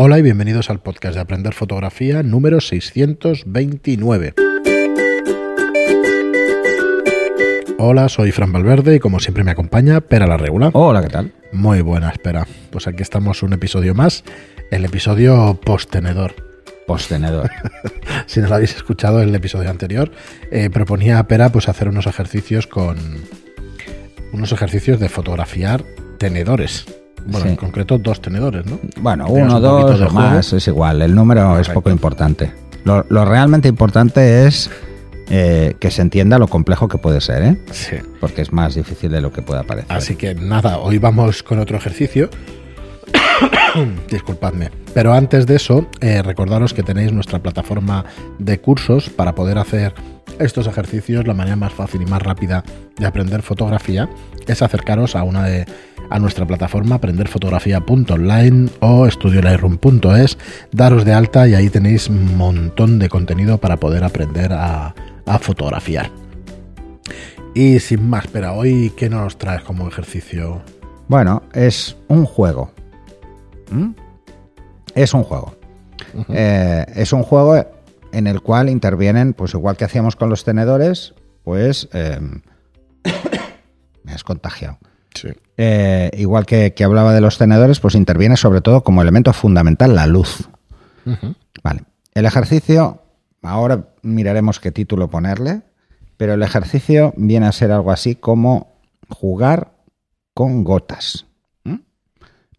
Hola y bienvenidos al podcast de Aprender Fotografía número 629. Hola, soy Fran Valverde y como siempre me acompaña Pera la Regula. Hola, ¿qué tal? Muy buena, espera. Pues aquí estamos un episodio más, el episodio post-tenedor. Postenedor. si no lo habéis escuchado en el episodio anterior, eh, proponía a Pera pues hacer unos ejercicios con unos ejercicios de fotografiar tenedores. Bueno, Sí. en concreto dos tenedores, ¿no? Bueno, uno, dos o más, es igual. El número es poco importante. Lo, lo realmente importante es eh, que se entienda lo complejo que puede ser, ¿eh? Sí. Porque es más difícil de lo que pueda parecer. Así que nada, hoy vamos con otro ejercicio. Disculpadme. Pero antes de eso, eh, recordaros que tenéis nuestra plataforma de cursos para poder hacer estos ejercicios. La manera más fácil y más rápida de aprender fotografía es acercaros a una de a nuestra plataforma aprenderfotografía.online o estudiolightroom.es, daros de alta y ahí tenéis un montón de contenido para poder aprender a, a fotografiar. Y sin más, pero hoy, ¿qué nos traes como ejercicio? Bueno, es un juego. ¿Mm? Es un juego. Eh, es un juego en el cual intervienen, pues igual que hacíamos con los tenedores, pues... eh, me has contagiado. Sí. Eh, igual que, que hablaba de los tenedores, pues interviene sobre todo como elemento fundamental la luz. Vale. El ejercicio, ahora miraremos qué título ponerle, pero el ejercicio viene a ser algo así como jugar con gotas.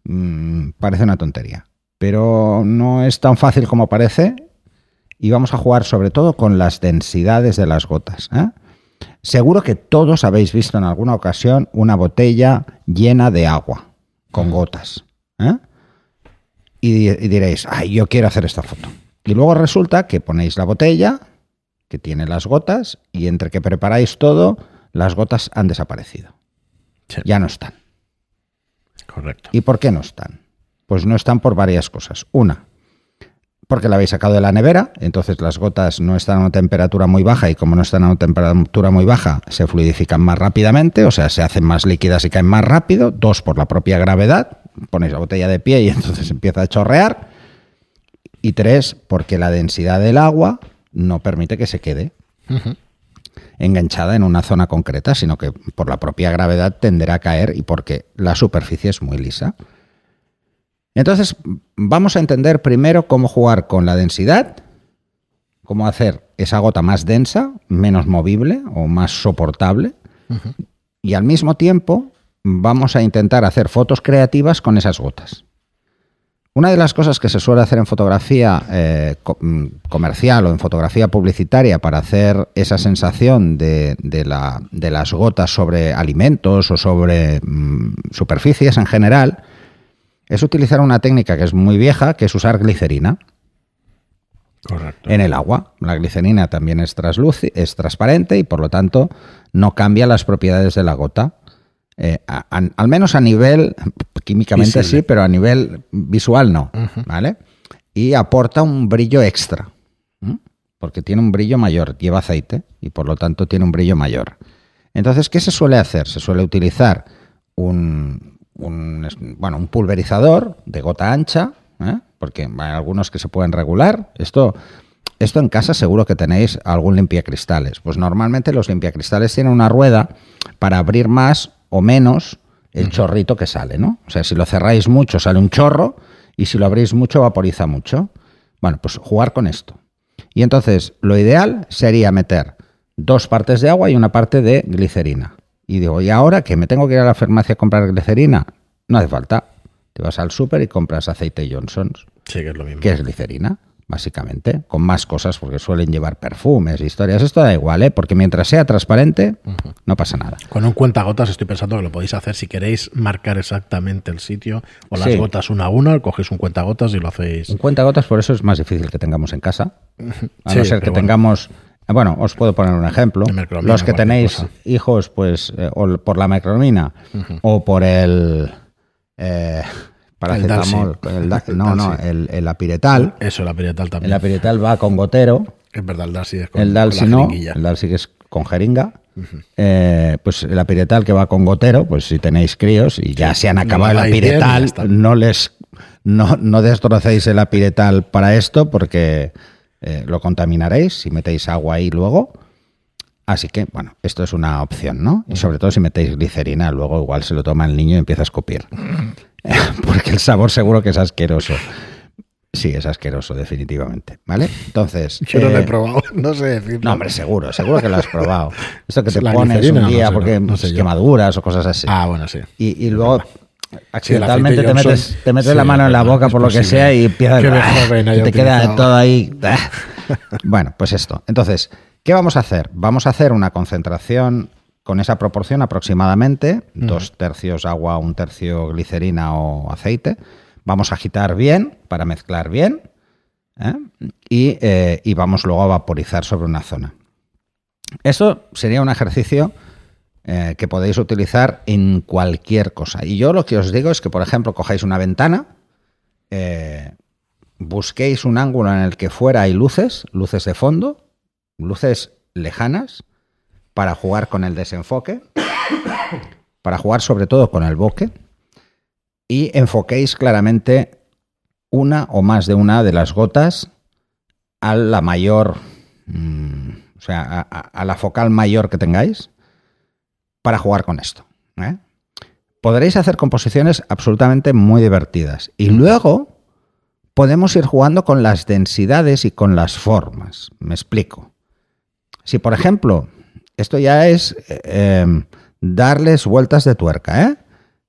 ¿Mm? Mm, parece una tontería, pero no es tan fácil como parece y vamos a jugar sobre todo con las densidades de las gotas. ¿eh? Seguro que todos habéis visto en alguna ocasión una botella llena de agua, con gotas. ¿eh? Y, di- y diréis, ay, yo quiero hacer esta foto. Y luego resulta que ponéis la botella, que tiene las gotas, y entre que preparáis todo, las gotas han desaparecido. Sí. Ya no están. Correcto. ¿Y por qué no están? Pues no están por varias cosas. Una, porque la habéis sacado de la nevera, entonces las gotas no están a una temperatura muy baja y como no están a una temperatura muy baja, se fluidifican más rápidamente, o sea, se hacen más líquidas y caen más rápido. Dos, por la propia gravedad, ponéis la botella de pie y entonces empieza a chorrear. Y tres, porque la densidad del agua no permite que se quede enganchada en una zona concreta, sino que por la propia gravedad tenderá a caer y porque la superficie es muy lisa. Entonces, vamos a entender primero cómo jugar con la densidad, cómo hacer esa gota más densa, menos movible o más soportable, y al mismo tiempo vamos a intentar hacer fotos creativas con esas gotas. Una de las cosas que se suele hacer en fotografía eh, mm, comercial o en fotografía publicitaria para hacer esa sensación de, de la- de las gotas sobre alimentos o sobre mm, superficies en general es utilizar una técnica que es muy vieja, que es usar glicerina Correcto. en el agua. La glicerina también es, es transparente y por lo tanto no cambia las propiedades de la gota. Eh, a- a- al menos a nivel, químicamente Visible. sí, pero a nivel visual no. ¿Vale? Y aporta un brillo extra. Porque tiene un brillo mayor, lleva aceite y por lo tanto tiene un brillo mayor. Entonces, ¿qué se suele hacer? Se suele utilizar un, bueno, un pulverizador de gota ancha, ¿eh? porque hay algunos que se pueden regular. Esto, esto en casa seguro que tenéis algún limpiacristales. Pues normalmente los limpiacristales tienen una rueda para abrir más o menos el chorrito que sale, ¿no? O sea, si lo cerráis mucho sale un chorro y si lo abrís mucho vaporiza mucho. Bueno, pues jugar con esto. Y entonces lo ideal sería meter dos partes de agua y una parte de glicerina. Y digo, ¿y ahora que me tengo que ir a la farmacia a comprar glicerina? No hace falta. Te vas al súper y compras aceite Johnson's, Sí, que es lo mismo. que es glicerina, básicamente, con más cosas porque suelen llevar perfumes, historias. Esto da igual, ¿eh? Porque mientras sea transparente, no pasa nada. Con un cuentagotas estoy pensando que lo podéis hacer si queréis marcar exactamente el sitio o las Sí. gotas una a una, cogéis un cuentagotas y lo hacéis. Un cuentagotas, por eso es más difícil que tengamos en casa. A Sí, no ser que bueno. tengamos. Bueno, os puedo poner un ejemplo. Los que tenéis cosa. hijos, pues, eh, o por la micromina o por el. Eh, paracetamol. Dalsi. el El no, no, Dalsi. el, el apiretal. Eso, la pirietal también. El apiretal va con gotero. Es verdad, el Darcy es con, El Dalsi con la no. jeringuilla. El Dalsi que es con jeringa. Eh, pues el apiretal que va con gotero, pues si tenéis críos y ya se han no acabado el bien apiretal, no les no, no destrocéis el apiretal para esto porque eh, lo contaminaréis si metéis agua ahí luego. Así que, bueno, esto es una opción, ¿no? Y sobre todo si metéis glicerina, luego igual se lo toma el niño y empieza a escupir. porque el sabor seguro que es asqueroso. Sí, es asqueroso, definitivamente. ¿Vale? Entonces. Yo no lo he eh, probado, no sé decirlo. No, hombre, seguro, seguro que lo has probado. Esto que te La pones un día no sé, porque no- sé quemaduras o cosas así. Ah, bueno, sí. Y, y luego accidentalmente te metes, te metes sí, la mano en la boca por lo que posible sea y empieza que de joven y haya te queda todo ahí. ¡ah! Bueno, pues esto. Entonces, ¿qué vamos a hacer? Vamos a hacer una concentración con esa proporción aproximadamente, dos tercios agua, un tercio glicerina o aceite. Vamos a agitar bien para mezclar bien ¿eh? y, eh, y vamos luego a vaporizar sobre una zona. Eso sería un ejercicio eh, que podéis utilizar en cualquier cosa. Y yo lo que os digo es que, por ejemplo, cojáis una ventana, busquéis un ángulo en el que fuera hay luces, luces de fondo, luces lejanas, para jugar con el desenfoque, para jugar sobre todo con el bokeh, y enfoquéis claramente una o más de una de las gotas a la mayor, mm, o sea, a, la focal mayor que tengáis para jugar con esto. ¿eh? Podréis hacer composiciones absolutamente muy divertidas. Y luego podemos ir jugando con las densidades y con las formas. Me explico. Si, por ejemplo, esto ya es eh, darles vueltas de tuerca, ¿eh?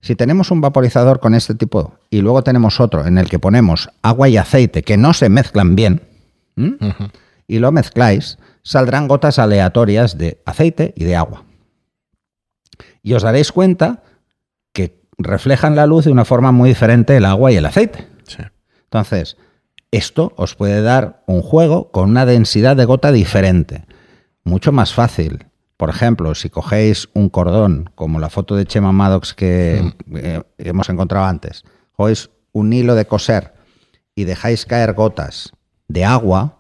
Si tenemos un vaporizador con este tipo y luego tenemos otro en el que ponemos agua y aceite que no se mezclan bien, y lo mezcláis, saldrán gotas aleatorias de aceite y de agua. Y os daréis cuenta que reflejan la luz de una forma muy diferente el agua y el aceite. Sí. Entonces, esto os puede dar un juego con una densidad de gota diferente, mucho más fácil. Por ejemplo, si cogéis un cordón, como la foto de Chema Maddox que eh, hemos encontrado antes, cogéis un hilo de coser y dejáis caer gotas de agua,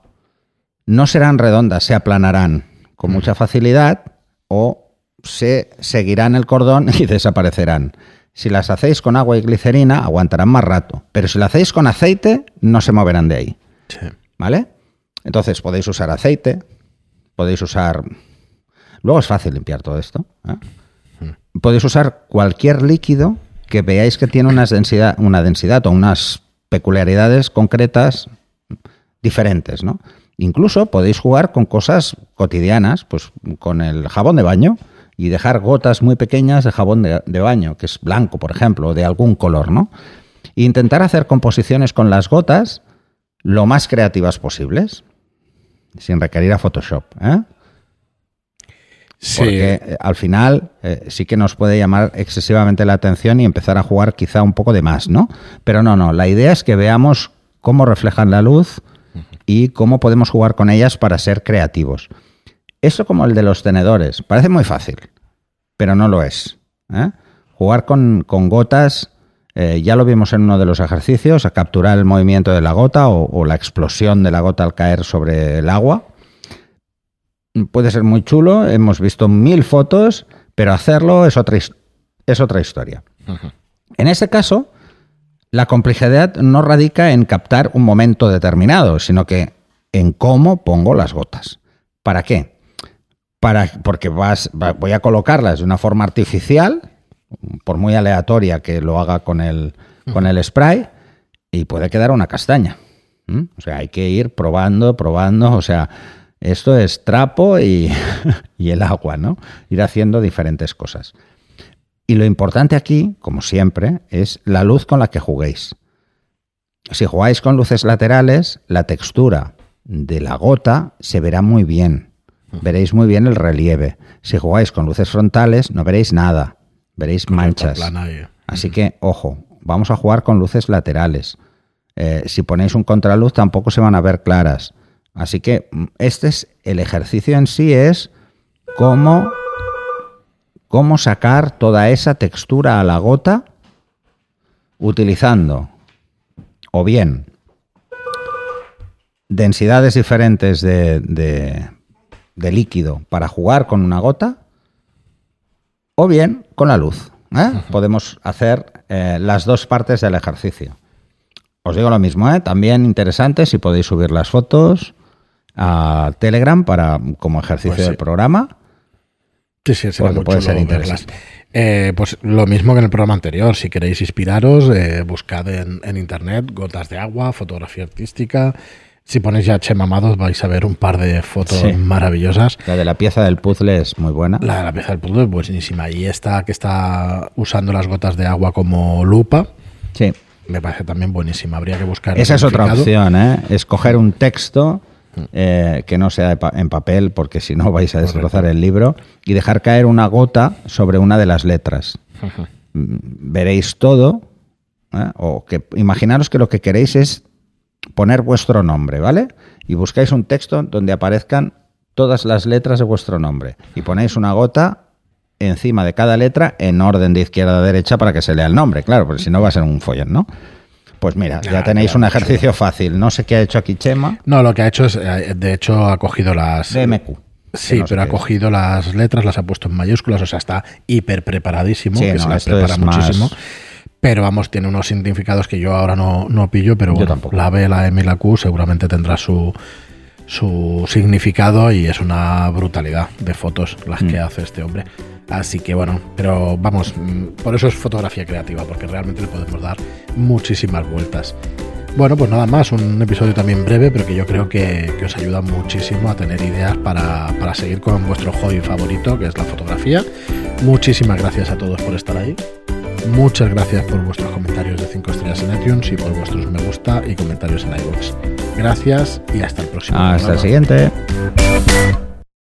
no serán redondas, se aplanarán con mucha facilidad o se seguirán el cordón y desaparecerán. Si las hacéis con agua y glicerina, aguantarán más rato. Pero si lo hacéis con aceite, no se moverán de ahí. Sí. ¿Vale? Entonces podéis usar aceite, podéis usar... Luego es fácil limpiar todo esto. ¿eh? Podéis usar cualquier líquido que veáis que tiene una densidad, una densidad o unas peculiaridades concretas diferentes, ¿no? Incluso podéis jugar con cosas cotidianas, pues con el jabón de baño y dejar gotas muy pequeñas de jabón de, de baño, que es blanco, por ejemplo, o de algún color, ¿no? E intentar hacer composiciones con las gotas lo más creativas posibles, sin requerir a Photoshop, ¿eh? Sí. Porque eh, al final eh, sí que nos puede llamar excesivamente la atención y empezar a jugar quizá un poco de más, ¿no? Pero no, no, la idea es que veamos cómo reflejan la luz y cómo podemos jugar con ellas para ser creativos. Eso como el de los tenedores, parece muy fácil, pero no lo es. ¿eh? Jugar con, con gotas, eh, ya lo vimos en uno de los ejercicios, a capturar el movimiento de la gota o, o la explosión de la gota al caer sobre el agua puede ser muy chulo, hemos visto mil fotos, pero hacerlo es otra, es otra historia. En ese caso, la complejidad no radica en captar un momento determinado, sino que en cómo pongo las gotas. ¿Para qué? Para, porque vas, va- voy a colocarlas de una forma artificial, por muy aleatoria que lo haga con el, con el spray, y puede quedar una castaña. ¿Mm? O sea, hay que ir probando, probando, o sea, esto es trapo y, y el agua, ¿no? Ir haciendo diferentes cosas. Y lo importante aquí, como siempre, es la luz con la que juguéis. Si jugáis con luces laterales, la textura de la gota se verá muy bien. Veréis muy bien el relieve. Si jugáis con luces frontales, no veréis nada. Veréis manchas. Y- Así que, ojo, vamos a jugar con luces laterales. Eh, si ponéis un contraluz tampoco se van a ver claras. Así que mm, este es el ejercicio en sí, es cómo, cómo sacar toda esa textura a la gota utilizando o bien densidades diferentes de, de- de líquido para jugar con una gota o bien con la luz. ¿eh? Podemos hacer eh, las dos partes del ejercicio. os digo lo mismo, ¿eh? también interesante si podéis subir las fotos a Telegram para como ejercicio Pues sí. del programa. Sí, sí, será Porque puede ser interesante. Eh, pues lo mismo que en el programa anterior. Si queréis inspiraros, eh, buscad en, en internet gotas de agua, fotografía artística. Si ponéis ya Che Mamados vais a ver un par de fotos Sí. maravillosas. La de la pieza del puzzle es muy buena. La de la pieza del puzzle es buenísima. Y esta que está usando las gotas de agua como lupa, Sí. me parece también buenísima. Habría que buscar. Esa es otra opción, ¿eh? Escoger un texto eh, que no sea en papel, porque si no vais a destrozar el libro, y dejar caer una gota sobre una de las letras. Mm, Veréis todo, ¿eh? o que imaginaros que lo que queréis es poner vuestro nombre, ¿vale? Y buscáis un texto donde aparezcan todas las letras de vuestro nombre y ponéis una gota encima de cada letra en orden de izquierda a derecha para que se lea el nombre, claro, porque si no va a ser un follón, ¿no? Pues mira, ya tenéis un ejercicio fácil. No sé qué ha hecho aquí Chema. No, lo que ha hecho es, eh, de hecho, ha cogido las. DMQ. Sí, no pero ha cogido las letras, las ha puesto en mayúsculas, o sea, está hiper preparadísimo, Sí, que no, se las prepara más- muchísimo. Pero vamos, tiene unos significados que yo ahora no, no pillo, pero bueno, la B, la M y la Q seguramente tendrá su, su significado y es una brutalidad de fotos las que Mm. hace este hombre. Así que bueno, pero vamos, mm, por eso es fotografía creativa, porque realmente le podemos dar muchísimas vueltas. Bueno, pues nada más, un episodio también breve, pero que yo creo que, que os ayuda muchísimo a tener ideas para, para seguir con vuestro hobby favorito, que es la fotografía. Muchísimas gracias a todos por estar ahí. Muchas gracias por vuestros comentarios de 5 estrellas en iTunes y por vuestros me gusta y comentarios en iVoox. Gracias y hasta el próximo. Hasta el siguiente.